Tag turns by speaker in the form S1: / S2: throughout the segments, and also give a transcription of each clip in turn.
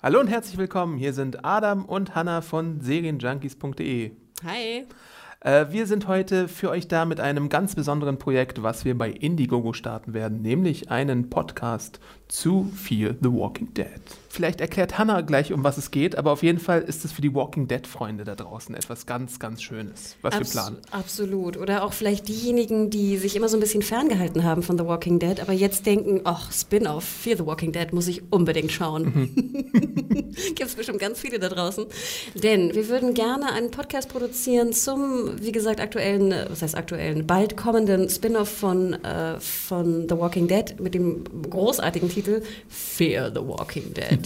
S1: Hallo und herzlich willkommen. Hier sind Adam und Hanna von Serienjunkies.de.
S2: Hi.
S1: Äh, wir sind heute für euch da mit einem ganz besonderen Projekt, was wir bei Indiegogo starten werden, nämlich einen Podcast zu Fear the Walking Dead. Vielleicht erklärt Hannah gleich, um was es geht, aber auf jeden Fall ist es für die Walking Dead-Freunde da draußen etwas ganz, ganz Schönes, was Abs wir planen.
S2: Absolut. Oder auch vielleicht diejenigen, die sich immer so ein bisschen ferngehalten haben von The Walking Dead, aber jetzt denken, ach, Spin-off, Fear the Walking Dead muss ich unbedingt schauen. Mhm. Gibt es bestimmt ganz viele da draußen. Denn wir würden gerne einen Podcast produzieren zum, wie gesagt, aktuellen, was heißt aktuellen, bald kommenden Spin-off von, äh, von The Walking Dead mit dem großartigen Titel Fear the Walking Dead.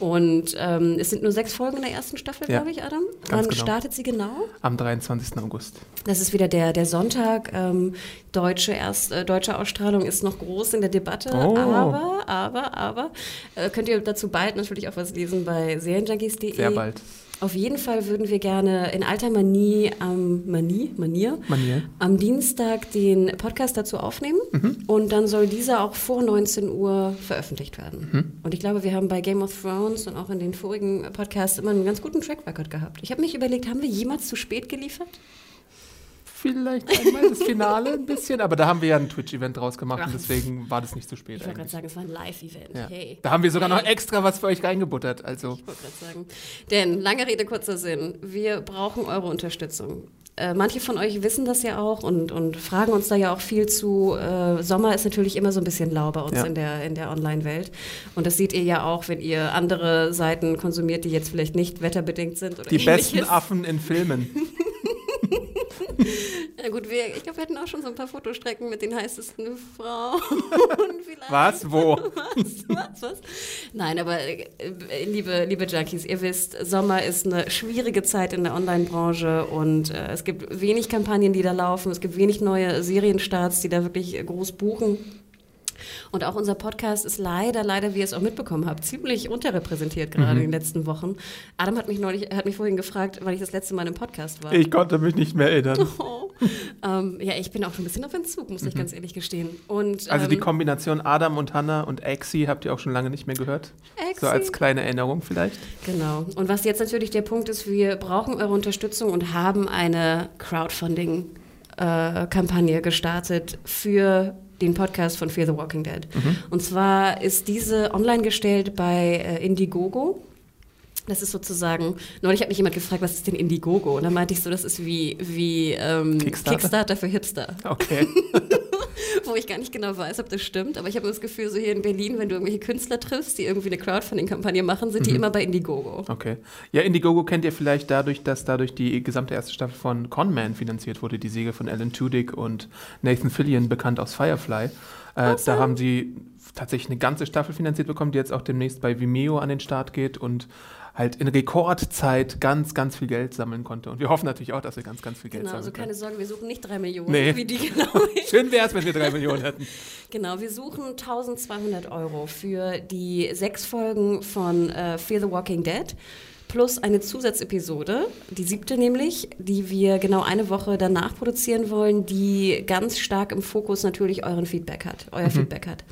S2: Und ähm, es sind nur sechs Folgen in der ersten Staffel, ja, glaube ich, Adam. Wann genau. startet sie genau?
S1: Am 23. August.
S2: Das ist wieder der, der Sonntag. Ähm, deutsche, erst, äh, deutsche Ausstrahlung ist noch groß in der Debatte. Oh. Aber, aber, aber, äh, könnt ihr dazu bald natürlich auch was lesen bei serienjunkies.de.
S1: Sehr bald.
S2: Auf jeden Fall würden wir gerne in alter Manie am Manie, Manier,
S1: Manier.
S2: am Dienstag den Podcast dazu aufnehmen mhm. und dann soll dieser auch vor 19 Uhr veröffentlicht werden. Mhm. Und ich glaube, wir haben bei Game of Thrones und auch in den vorigen Podcasts immer einen ganz guten Track Record gehabt. Ich habe mich überlegt, haben wir jemals zu spät geliefert?
S1: Vielleicht einmal das Finale ein bisschen, aber da haben wir ja ein Twitch-Event draus gemacht und deswegen war das nicht zu spät.
S2: Ich wollte gerade sagen, es war ein Live-Event.
S1: Ja. Hey. Da haben wir sogar noch extra was für euch reingebuttert. Also.
S2: Ich wollte gerade sagen. Denn, lange Rede, kurzer Sinn, wir brauchen eure Unterstützung. Äh, manche von euch wissen das ja auch und, und fragen uns da ja auch viel zu. Äh, Sommer ist natürlich immer so ein bisschen lau bei uns ja. in der, in der Online-Welt. Und das seht ihr ja auch, wenn ihr andere Seiten konsumiert, die jetzt vielleicht nicht wetterbedingt sind. Oder
S1: die ähnliches. besten Affen in Filmen.
S2: gut, wir, ich glaube, wir hätten auch schon so ein paar Fotostrecken mit den heißesten Frauen.
S1: was? Wo?
S2: Was? Was? Was? Nein, aber äh, liebe, liebe Junkies, ihr wisst, Sommer ist eine schwierige Zeit in der Online-Branche und äh, es gibt wenig Kampagnen, die da laufen. Es gibt wenig neue Serienstarts, die da wirklich groß buchen. Und auch unser Podcast ist leider, leider, wie ihr es auch mitbekommen habt, ziemlich unterrepräsentiert gerade mhm. in den letzten Wochen. Adam hat mich neulich, hat mich vorhin gefragt, wann ich das letzte Mal im Podcast war.
S1: Ich konnte mich nicht mehr erinnern.
S2: Oh. ähm, ja, ich bin auch schon ein bisschen auf Entzug, muss mhm. ich ganz ehrlich gestehen. Und,
S1: also die ähm, Kombination Adam und Hannah und Exi habt ihr auch schon lange nicht mehr gehört? Exi. So als kleine Erinnerung vielleicht.
S2: Genau. Und was jetzt natürlich der Punkt ist, wir brauchen eure Unterstützung und haben eine Crowdfunding äh, gestartet für den Podcast von Fear the Walking Dead. Mhm. Und zwar ist diese online gestellt bei äh, Indiegogo. Das ist sozusagen, neulich hat mich jemand gefragt, was ist denn Indiegogo? Und dann meinte ich so, das ist wie, wie ähm, Kickstarter? Kickstarter für Hipster.
S1: Okay.
S2: wo ich gar nicht genau weiß, ob das stimmt. Aber ich habe das Gefühl, so hier in Berlin, wenn du irgendwelche Künstler triffst, die irgendwie eine Crowdfunding-Kampagne machen, sind mhm. die immer bei Indiegogo.
S1: Okay. Ja, Indiegogo kennt ihr vielleicht dadurch, dass dadurch die gesamte erste Staffel von Conman finanziert wurde, die Siege von Alan Tudyk und Nathan Fillion, bekannt aus Firefly. Äh, da haben sie tatsächlich eine ganze Staffel finanziert bekommen, die jetzt auch demnächst bei Vimeo an den Start geht und halt in Rekordzeit ganz, ganz viel Geld sammeln konnte. Und wir hoffen natürlich auch, dass wir ganz, ganz viel Geld
S2: genau,
S1: sammeln
S2: also keine Sorge, wir suchen nicht drei Millionen,
S1: nee.
S2: wie die genau.
S1: Schön wäre es, wenn wir drei Millionen hätten.
S2: Genau, wir suchen 1200 Euro für die sechs Folgen von äh, Fear the Walking Dead plus eine Zusatzepisode, die siebte nämlich, die wir genau eine Woche danach produzieren wollen, die ganz stark im Fokus natürlich euren Feedback hat, euer mhm. Feedback hat.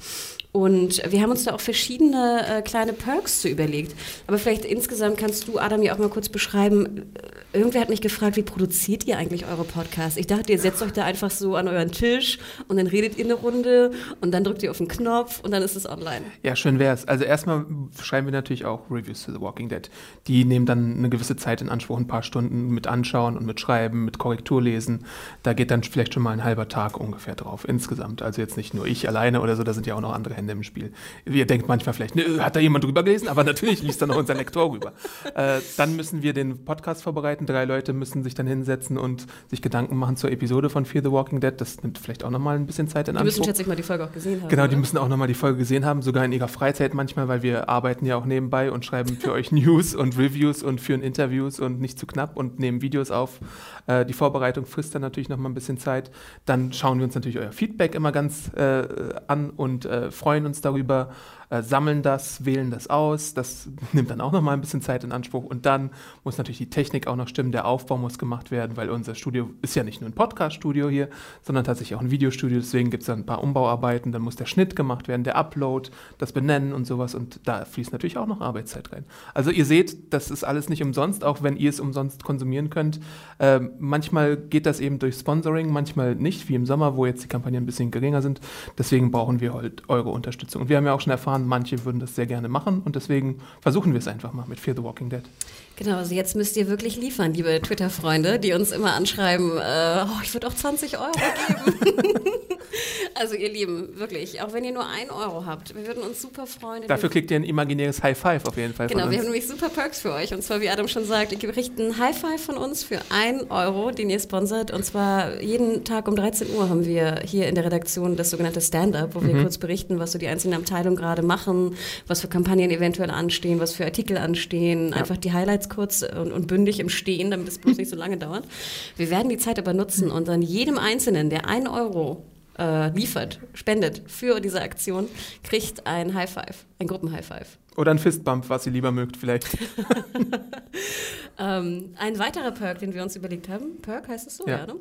S2: Und wir haben uns da auch verschiedene äh, kleine Perks zu überlegt. Aber vielleicht insgesamt kannst du, Adam, ja auch mal kurz beschreiben. Irgendwer hat mich gefragt, wie produziert ihr eigentlich eure Podcasts? Ich dachte, ihr setzt euch da einfach so an euren Tisch und dann redet ihr eine Runde und dann drückt ihr auf den Knopf und dann ist es online.
S1: Ja, schön wär's. Also erstmal schreiben wir natürlich auch Reviews to The Walking Dead. Die nehmen dann eine gewisse Zeit in Anspruch, ein paar Stunden mit anschauen und mit schreiben, mit Korrektur lesen. Da geht dann vielleicht schon mal ein halber Tag ungefähr drauf insgesamt. Also jetzt nicht nur ich alleine oder so, da sind ja auch noch andere Hände im Spiel. Ihr denkt manchmal vielleicht, ne, hat da jemand drüber gelesen? Aber natürlich liest da noch unser Lektor rüber. Äh, dann müssen wir den Podcast vorbereiten. Drei Leute müssen sich dann hinsetzen und sich Gedanken machen zur Episode von Fear the Walking Dead. Das nimmt vielleicht auch nochmal ein bisschen Zeit in Anspruch.
S2: Die müssen schätze ich mal die Folge auch gesehen haben.
S1: Genau, die oder? müssen auch nochmal die Folge gesehen haben, sogar in ihrer Freizeit manchmal, weil wir arbeiten ja auch nebenbei und schreiben für euch News und Reviews und führen Interviews und nicht zu knapp und nehmen Videos auf. Äh, die Vorbereitung frisst dann natürlich nochmal ein bisschen Zeit. Dann schauen wir uns natürlich euer Feedback immer ganz äh, an und äh, freuen uns darüber, äh, sammeln das, wählen das aus. Das nimmt dann auch noch mal ein bisschen Zeit in Anspruch. Und dann muss natürlich die Technik auch noch stimmen, der Aufbau muss gemacht werden, weil unser Studio ist ja nicht nur ein Podcast-Studio hier, sondern tatsächlich auch ein Videostudio. Deswegen gibt es dann ein paar Umbauarbeiten, dann muss der Schnitt gemacht werden, der Upload, das Benennen und sowas. Und da fließt natürlich auch noch Arbeitszeit rein. Also ihr seht, das ist alles nicht umsonst, auch wenn ihr es umsonst konsumieren könnt. Ähm, manchmal geht das eben durch Sponsoring, manchmal nicht, wie im Sommer, wo jetzt die Kampagnen ein bisschen geringer sind. Deswegen brauchen wir halt eure Unterstützung. Und wir haben ja auch schon erfahren, manche würden das sehr gerne machen und deswegen versuchen wir es einfach mal mit Fear the Walking Dead.
S2: Genau, also jetzt müsst ihr wirklich liefern, liebe Twitter-Freunde, die uns immer anschreiben, äh, oh, ich würde auch 20 Euro geben. also ihr Lieben, wirklich, auch wenn ihr nur ein Euro habt, wir würden uns super freuen.
S1: Dafür kriegt ihr ein imaginäres High Five auf jeden Fall.
S2: Genau, wir haben nämlich super Perks für euch. Und zwar, wie Adam schon sagt, ihr kriegt einen High Five von uns für ein Euro, den ihr sponsert. Und zwar jeden Tag um 13 Uhr haben wir hier in der Redaktion das sogenannte Stand-up, wo wir mhm. kurz berichten, was so die einzelnen Abteilungen gerade machen, was für Kampagnen eventuell anstehen, was für Artikel anstehen, ja. einfach die Highlights kurz und, und, bündig im Stehen, damit es bloß nicht so lange dauert. Wir werden die Zeit aber nutzen und dann jedem Einzelnen, der ein Euro äh, liefert, spendet für diese Aktion, kriegt ein High Five, ein Gruppen-High Five.
S1: Oder ein Fistbump, was ihr lieber mögt, vielleicht.
S2: ähm, ein weiterer Perk, den wir uns überlegt haben. Perk heißt es so, ja, ja ne?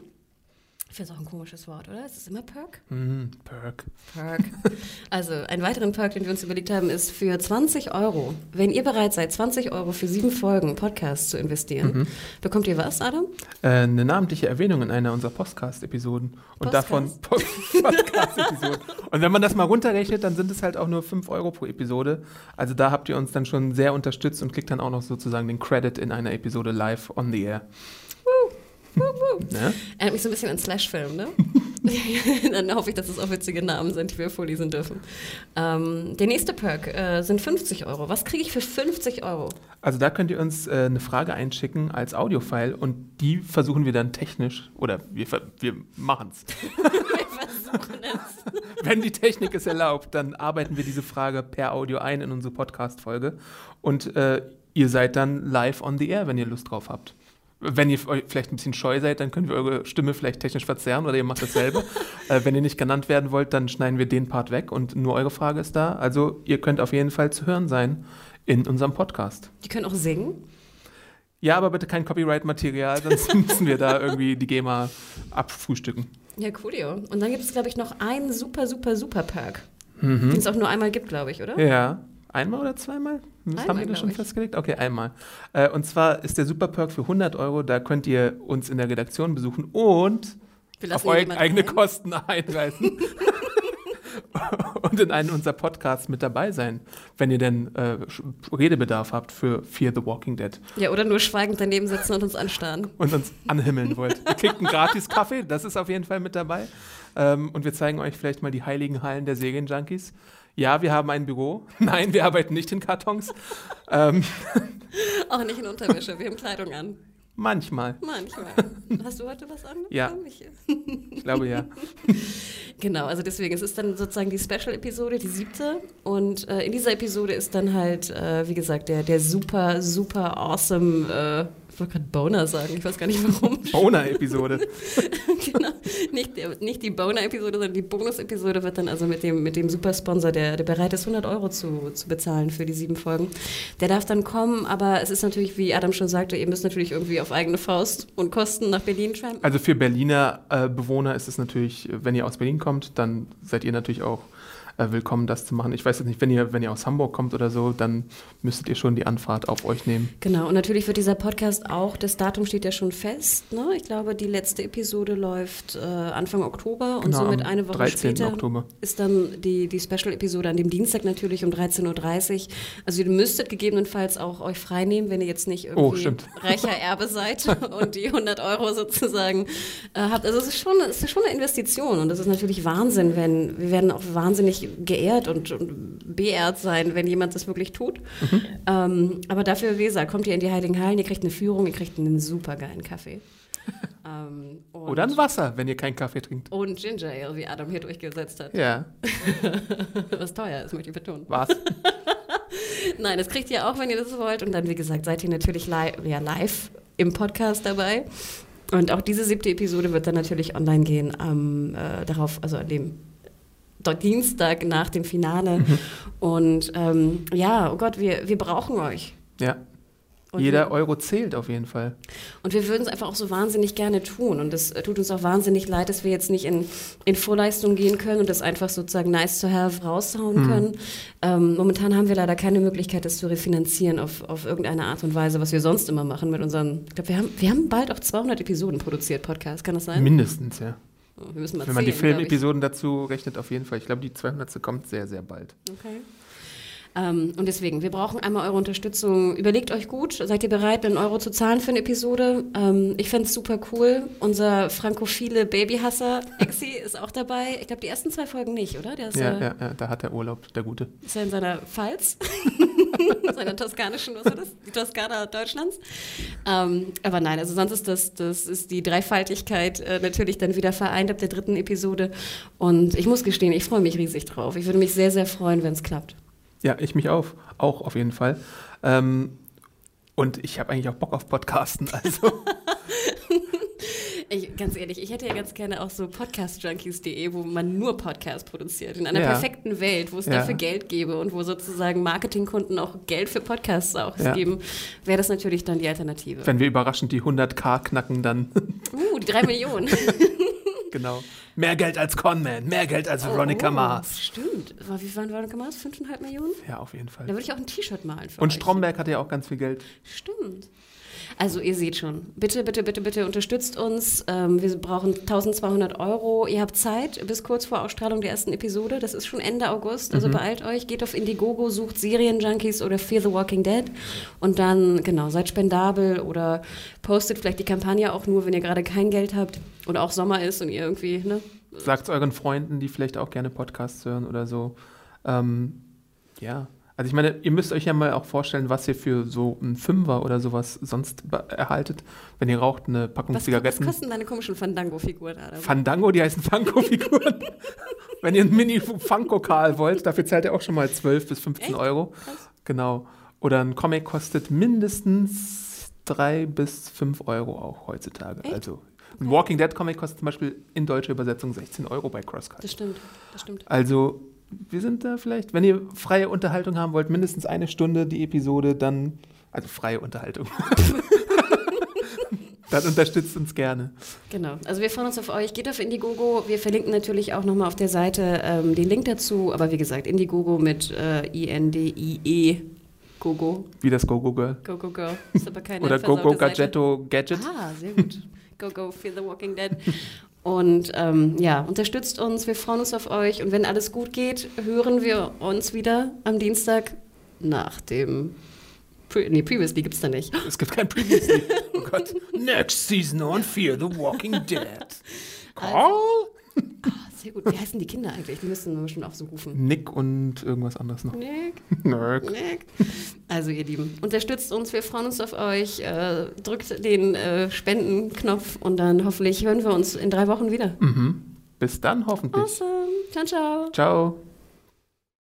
S2: Finde es auch ein komisches Wort, oder? Ist es immer Perk?
S1: Mm, Perk.
S2: Perk. Also, einen weiteren Perk, den wir uns überlegt haben, ist für 20 Euro, wenn ihr bereit seid, 20 Euro für sieben Folgen Podcast zu investieren, mhm. bekommt ihr was, Adam?
S1: Äh, eine namentliche Erwähnung in einer unserer Podcast-Episoden. Und Podcast? davon Podcast-Episoden. Und wenn man das mal runterrechnet, dann sind es halt auch nur 5 Euro pro Episode. Also da habt ihr uns dann schon sehr unterstützt und kriegt dann auch noch sozusagen den Credit in einer Episode live on the air.
S2: Ja? Erinnert mich so ein bisschen an Slash-Film, ne? Dann hoffe ich, dass es auch witzige Namen sind, die wir vorlesen dürfen. Ähm, der nächste Perk äh, sind 50 Euro. Was kriege ich für 50 Euro?
S1: Also da könnt ihr uns äh, eine Frage einschicken als Audiofile und die versuchen wir dann technisch, oder wir, wir machen es. wir versuchen es. Wenn die Technik es erlaubt, dann arbeiten wir diese Frage per Audio ein in unsere Podcast-Folge und äh, ihr seid dann live on the air, wenn ihr Lust drauf habt. Wenn ihr vielleicht ein bisschen scheu seid, dann können wir eure Stimme vielleicht technisch verzerren oder ihr macht dasselbe. äh, wenn ihr nicht genannt werden wollt, dann schneiden wir den Part weg und nur eure Frage ist da. Also ihr könnt auf jeden Fall zu hören sein in unserem Podcast.
S2: Die können auch singen?
S1: Ja, aber bitte kein Copyright-Material, sonst müssen wir da irgendwie die GEMA abfrühstücken.
S2: Ja, coolio. Und dann gibt es, glaube ich, noch einen super, super, super Perk, mhm. den es auch nur einmal gibt, glaube ich, oder?
S1: Ja. Einmal oder zweimal? Das einmal, haben wir das schon ich. festgelegt? Okay, einmal. Äh, und zwar ist der Super Perk für 100 Euro. Da könnt ihr uns in der Redaktion besuchen und auf eure eigene rein. Kosten einreisen. und in einem unserer Podcasts mit dabei sein, wenn ihr denn äh, Redebedarf habt für Fear the Walking Dead.
S2: Ja, oder nur schweigend daneben sitzen und uns anstarren.
S1: Und uns anhimmeln wollt. Ihr kriegt einen gratis Kaffee, das ist auf jeden Fall mit dabei. Ähm, und wir zeigen euch vielleicht mal die heiligen Hallen der Serienjunkies. Ja, wir haben ein Büro. Nein, wir arbeiten nicht in Kartons. ähm.
S2: Auch nicht in Unterwäsche, wir haben Kleidung an.
S1: Manchmal.
S2: Manchmal. Hast du heute was an?
S1: Ja. Ich glaube ja.
S2: genau, also deswegen, es ist dann sozusagen die Special-Episode, die siebte. Und äh, in dieser Episode ist dann halt, äh, wie gesagt, der, der super, super awesome äh, ich wollte gerade Boner sagen, ich weiß gar nicht warum.
S1: Boner-Episode.
S2: genau. Nicht, nicht die Boner-Episode, sondern die Bonus-Episode wird dann also mit dem, mit dem Supersponsor, der, der bereit ist, 100 Euro zu, zu bezahlen für die sieben Folgen. Der darf dann kommen, aber es ist natürlich, wie Adam schon sagte, ihr müsst natürlich irgendwie auf eigene Faust und Kosten nach Berlin trampen.
S1: Also für Berliner äh, Bewohner ist es natürlich, wenn ihr aus Berlin kommt, dann seid ihr natürlich auch äh, willkommen, das zu machen. Ich weiß jetzt nicht, wenn ihr, wenn ihr aus Hamburg kommt oder so, dann müsstet ihr schon die Anfahrt auf euch nehmen.
S2: Genau, und natürlich wird dieser Podcast auch, das Datum steht ja schon fest. Ne? Ich glaube, die letzte Episode läuft äh, Anfang Oktober und genau, somit eine Woche später
S1: Oktober.
S2: ist dann die, die Special-Episode an dem Dienstag natürlich um 13.30 Uhr. Also ihr müsstet gegebenenfalls auch euch freinehmen, wenn ihr jetzt nicht oh, irgendwie oh, reicher Erbe seid und die 100 Euro sozusagen äh, habt. Also es ist, schon, es ist schon eine Investition und das ist natürlich Wahnsinn, wenn wir werden auch wahnsinnig geehrt und, und beehrt sein, wenn jemand das wirklich tut. Mhm. Ähm, aber dafür, wie gesagt, kommt ihr in die Heiligen Hallen, ihr kriegt eine Führung, ihr kriegt einen super geilen Kaffee.
S1: ähm, Oder ein Wasser, wenn ihr keinen Kaffee trinkt.
S2: Und Ginger Ale, wie Adam hier durchgesetzt hat.
S1: Ja.
S2: Was teuer ist, möchte ich betonen.
S1: Was?
S2: Nein, das kriegt ihr auch, wenn ihr das wollt. Und dann, wie gesagt, seid ihr natürlich li ja, live im Podcast dabei. Und auch diese siebte Episode wird dann natürlich online gehen, ähm, äh, darauf, also an dem Dienstag nach dem Finale. Mhm. Und ähm, ja, oh Gott, wir, wir brauchen euch.
S1: Ja.
S2: Und
S1: Jeder Euro zählt auf jeden Fall.
S2: Und wir würden es einfach auch so wahnsinnig gerne tun. Und es äh, tut uns auch wahnsinnig leid, dass wir jetzt nicht in, in Vorleistung gehen können und das einfach sozusagen nice to have raushauen können. Ähm, momentan haben wir leider keine Möglichkeit, das zu refinanzieren auf, auf irgendeine Art und Weise, was wir sonst immer machen mit unseren. Ich glaube, wir haben, wir haben bald auch 200 Episoden produziert, Podcast. Kann das sein?
S1: Mindestens, ja.
S2: Wir müssen mal
S1: Wenn man die
S2: zählen, ich.
S1: Filmepisoden dazu rechnet, auf jeden Fall. Ich glaube, die 200. kommt sehr, sehr bald.
S2: Okay. Ähm, und deswegen, wir brauchen einmal eure Unterstützung. Überlegt euch gut, seid ihr bereit, einen Euro zu zahlen für eine Episode? Ähm, ich fände es super cool. Unser frankophile Babyhasser, Exi, ist auch dabei. Ich glaube, die ersten zwei Folgen nicht, oder? Der ist,
S1: Ja,
S2: äh,
S1: ja, ja, da hat er Urlaub, der Gute.
S2: ist ja in seiner Pfalz, seiner toskanischen, was war das? Die Toskana Deutschlands. Ähm, aber nein, also sonst ist das, das ist die Dreifaltigkeit äh, natürlich dann wieder vereint ab der dritten Episode. Und ich muss gestehen, ich freue mich riesig drauf. Ich würde mich sehr, sehr freuen, wenn es klappt.
S1: Ja, ich mich auf, auch auf jeden Fall. Ähm, und ich habe eigentlich auch Bock auf Podcasten. Also,
S2: Ich, ganz ehrlich, ich hätte ja ganz gerne auch so podcastjunkies.de, wo man nur Podcasts produziert. In einer
S1: Ja.
S2: perfekten Welt, wo es
S1: Ja.
S2: dafür Geld gäbe und wo sozusagen Marketingkunden auch Geld für Podcasts auch
S1: Ja.
S2: geben, wäre das natürlich dann die Alternative.
S1: wenn wir überraschend die 100k knacken, dann
S2: Uh, die drei Millionen.
S1: genau. Mehr Geld als Conman, mehr Geld als Veronica
S2: oh,
S1: Mars.
S2: Stimmt. War- Wie waren Veronica Mars? Fünfeinhalb Millionen?
S1: Ja, auf jeden
S2: Da
S1: Fall.
S2: würde ich auch ein T-Shirt malen für
S1: Und
S2: euch.
S1: Stromberg hatte ja auch ganz viel Geld.
S2: Stimmt. Also ihr seht schon, bitte, bitte, bitte, bitte unterstützt uns. Ähm, wir brauchen 1200 Euro. Ihr habt Zeit bis kurz vor Ausstrahlung der ersten Episode. Das ist schon Ende August, also beeilt euch. Geht auf Indiegogo, sucht Serienjunkies oder Fear the Walking Dead und dann, genau, seid spendabel oder postet vielleicht die Kampagne auch nur, wenn ihr gerade kein Geld habt oder auch Sommer ist und ihr irgendwie, ne?
S1: Sagt euren Freunden, die vielleicht auch gerne Podcasts hören oder so. Ähm, ja. Also ich meine, ihr müsst euch ja mal auch vorstellen, was ihr für so einen Fünfer oder sowas sonst erhaltet. Wenn ihr raucht, eine Packung
S2: Was, was
S1: Zigaretten.
S2: kosten deine komischen Fandango-Figuren da?
S1: Fandango, die heißen Funko-Figuren. Wenn ihr einen Mini-Funko-Karl wollt, dafür zahlt ihr auch schon mal 12 bis 15
S2: Echt?
S1: Euro. Genau. Oder ein Comic kostet mindestens 3 bis 5 Euro auch heutzutage.
S2: Echt?
S1: Also ein Walking Dead Comic kostet zum Beispiel in deutscher Übersetzung 16 Euro bei CrossCut.
S2: Das stimmt, das stimmt.
S1: Also wir sind da vielleicht, wenn ihr freie Unterhaltung haben wollt, mindestens eine Stunde die Episode, dann, also freie Unterhaltung. dann unterstützt uns gerne.
S2: Genau. Also wir freuen uns auf euch. Geht auf Indiegogo. Wir verlinken natürlich auch nochmal auf der Seite ähm, den Link dazu. Aber wie gesagt, Indiegogo mit äh, I-N-D-I-E. Gogo.
S1: Wie das Go-Go Girl.
S2: Go, go, go. Ist aber keine
S1: Oder Go-Go. Gadgetto Gadget.
S2: Ah, sehr gut. Go, go, Fear the Walking Dead. Und ähm, ja, unterstützt uns. Wir freuen uns auf euch. Und wenn alles gut geht, hören wir uns wieder am Dienstag nach dem. Pre nee, Previously gibt es da nicht.
S1: Es gibt kein Previously. Oh Gott. Next season on Fear the Walking Dead. Carl?
S2: Ah, sehr gut. Wie heißen die Kinder eigentlich? Die müssen wir schon auch so rufen.
S1: Nick und irgendwas anderes noch.
S2: Nick.
S1: Nerd.
S2: Nick. Also ihr Lieben, unterstützt uns, wir freuen uns auf euch, äh, drückt den äh, Spendenknopf und dann hoffentlich hören wir uns in drei Wochen wieder.
S1: Mhm. Bis dann hoffentlich.
S2: Awesome. Ciao, ciao.
S1: Ciao.